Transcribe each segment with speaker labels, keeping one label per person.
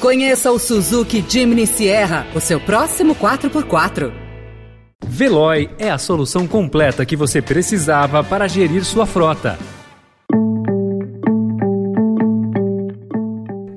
Speaker 1: Conheça o Suzuki Jimny Sierra, o seu próximo 4x4.
Speaker 2: Veloy é a solução completa que você precisava para gerir sua frota.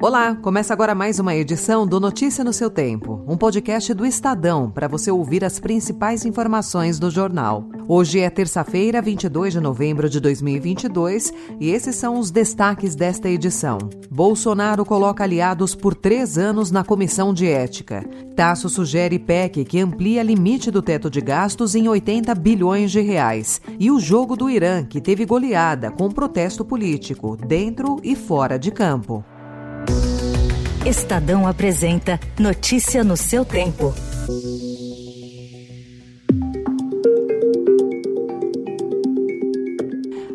Speaker 3: Olá, começa agora mais uma edição do Notícia no seu Tempo, um podcast do Estadão para você ouvir as principais informações do jornal. Hoje é terça-feira, 22 de novembro de 2022 e esses são os destaques desta edição. Bolsonaro coloca aliados por três anos na comissão de ética. Tasso sugere PEC que amplia limite do teto de gastos em 80 bilhões de reais. E o jogo do Irã, que teve goleada com protesto político, dentro e fora de campo.
Speaker 4: Estadão apresenta Notícia no seu tempo.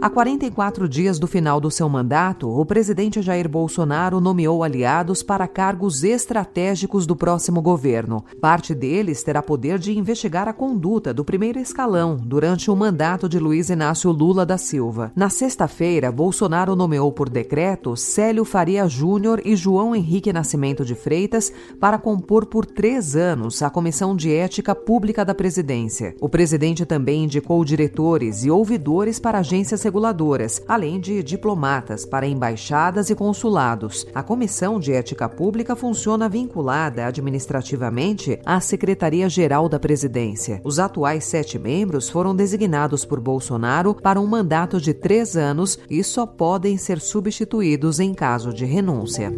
Speaker 3: A 44 dias do final do seu mandato, o presidente Jair Bolsonaro nomeou aliados para cargos estratégicos do próximo governo. Parte deles terá poder de investigar a conduta do primeiro escalão durante o mandato de Luiz Inácio Lula da Silva. Na sexta-feira, Bolsonaro nomeou por decreto Célio Faria Júnior e João Henrique Nascimento de Freitas para compor por três anos a Comissão de Ética Pública da Presidência. O presidente também indicou diretores e ouvidores para agências reguladoras, além de diplomatas para embaixadas e consulados. A Comissão de Ética Pública funciona vinculada administrativamente à Secretaria-Geral da Presidência. Os atuais sete membros foram designados por Bolsonaro para um mandato de três anos e só podem ser substituídos em caso de renúncia.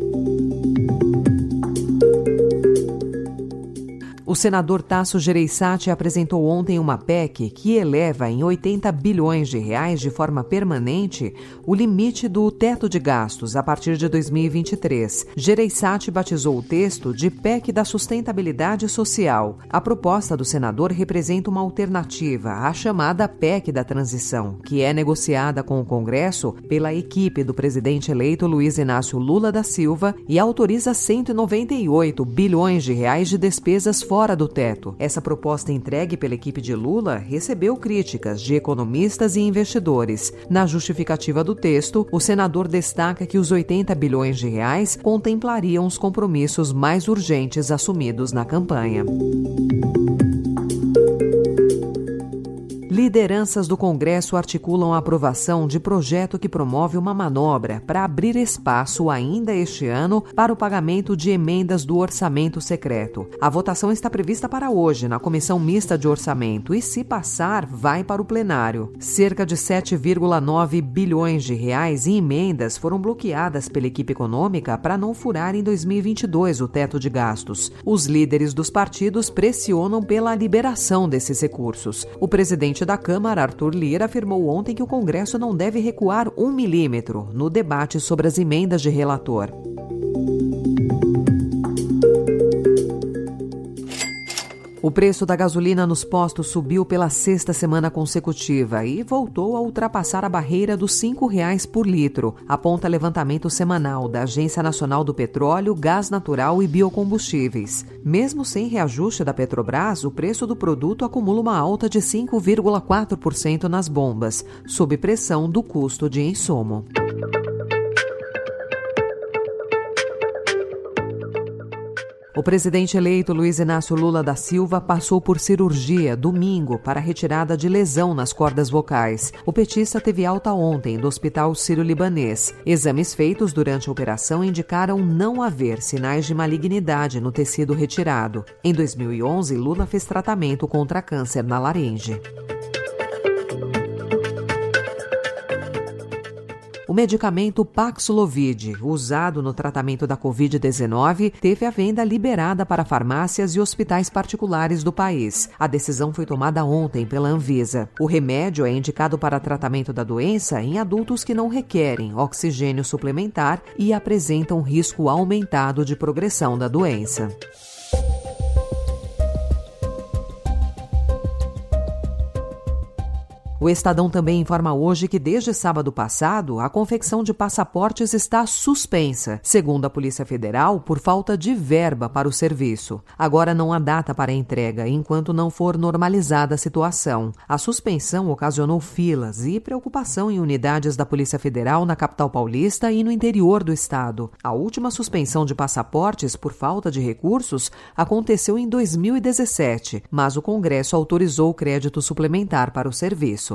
Speaker 3: O senador Tasso Gereissati apresentou ontem uma PEC que eleva em 80 bilhões de reais de forma permanente o limite do teto de gastos a partir de 2023. Gereissati batizou o texto de PEC da sustentabilidade social. A proposta do senador representa uma alternativa à chamada PEC da transição, que é negociada com o Congresso pela equipe do presidente eleito Luiz Inácio Lula da Silva e autoriza 198 bilhões de reais de despesas fora fora do teto. Essa proposta entregue pela equipe de Lula recebeu críticas de economistas e investidores. Na justificativa do texto, o senador destaca que os 80 bilhões de reais contemplariam os compromissos mais urgentes assumidos na campanha. Lideranças do Congresso articulam a aprovação de projeto que promove uma manobra para abrir espaço ainda este ano para o pagamento de emendas do orçamento secreto. A votação está prevista para hoje na Comissão Mista de Orçamento e, se passar, vai para o plenário. Cerca de 7,9 bilhões de reais em emendas foram bloqueadas pela equipe econômica para não furar em 2022 o teto de gastos. Os líderes dos partidos pressionam pela liberação desses recursos. O presidente da Câmara, Arthur Lira, afirmou ontem que o Congresso não deve recuar um milímetro no debate sobre as emendas de relator. O preço da gasolina nos postos subiu pela sexta semana consecutiva e voltou a ultrapassar a barreira dos R$ 5,00 por litro, aponta levantamento semanal da Agência Nacional do Petróleo, Gás Natural e Biocombustíveis. Mesmo sem reajuste da Petrobras, o preço do produto acumula uma alta de 5,4% nas bombas, sob pressão do custo de insumo. O presidente eleito Luiz Inácio Lula da Silva passou por cirurgia domingo para retirada de lesão nas cordas vocais. O petista teve alta ontem do Hospital Sírio-Libanês. Exames feitos durante a operação indicaram não haver sinais de malignidade no tecido retirado. Em 2011, Lula fez tratamento contra câncer na laringe. O medicamento Paxlovid, usado no tratamento da Covid-19, teve a venda liberada para farmácias e hospitais particulares do país. A decisão foi tomada ontem pela Anvisa. O remédio é indicado para tratamento da doença em adultos que não requerem oxigênio suplementar e apresentam risco aumentado de progressão da doença. O Estadão também informa hoje que desde sábado passado a confecção de passaportes está suspensa, segundo a Polícia Federal, por falta de verba para o serviço. Agora não há data para entrega enquanto não for normalizada a situação. A suspensão ocasionou filas e preocupação em unidades da Polícia Federal na capital paulista e no interior do estado. A última suspensão de passaportes por falta de recursos aconteceu em 2017, mas o Congresso autorizou crédito suplementar para o serviço.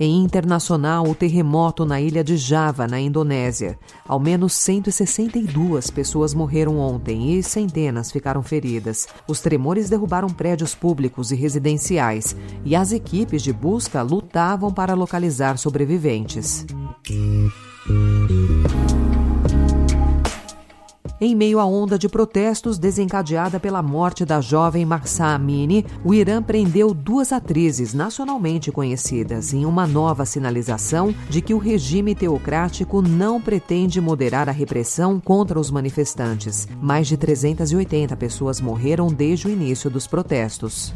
Speaker 3: Em internacional, o terremoto na ilha de Java, na Indonésia. Ao menos 162 pessoas morreram ontem e centenas ficaram feridas. Os tremores derrubaram prédios públicos e residenciais, e as equipes de busca lutavam para localizar sobreviventes. Em meio à onda de protestos desencadeada pela morte da jovem Mahsa Amini, o Irã prendeu duas atrizes nacionalmente conhecidas em uma nova sinalização de que o regime teocrático não pretende moderar a repressão contra os manifestantes. Mais de 380 pessoas morreram desde o início dos protestos.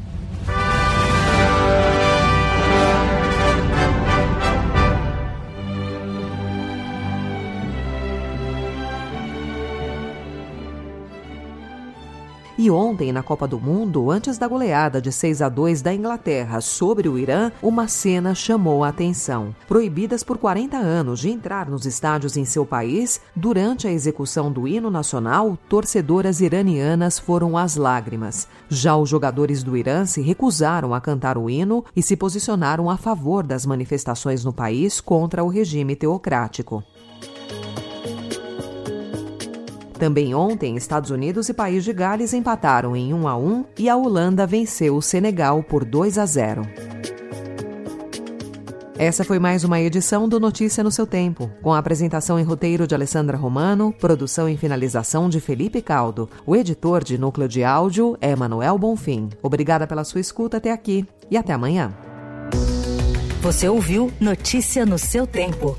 Speaker 3: E ontem, na Copa do Mundo, antes da goleada de 6 a 2 da Inglaterra sobre o Irã, uma cena chamou a atenção. Proibidas por 40 anos de entrar nos estádios em seu país, durante a execução do hino nacional, torcedoras iranianas foram às lágrimas. Já os jogadores do Irã se recusaram a cantar o hino e se posicionaram a favor das manifestações no país contra o regime teocrático. Também ontem, Estados Unidos e País de Gales empataram em 1 a 1 e a Holanda venceu o Senegal por 2 a 0. Essa foi mais uma edição do Notícia no seu tempo, com a apresentação em roteiro de Alessandra Romano, produção e finalização de Felipe Caldo. O editor de núcleo de áudio é Manuel Bonfim. Obrigada pela sua escuta até aqui e até amanhã.
Speaker 4: Você ouviu Notícia no seu tempo.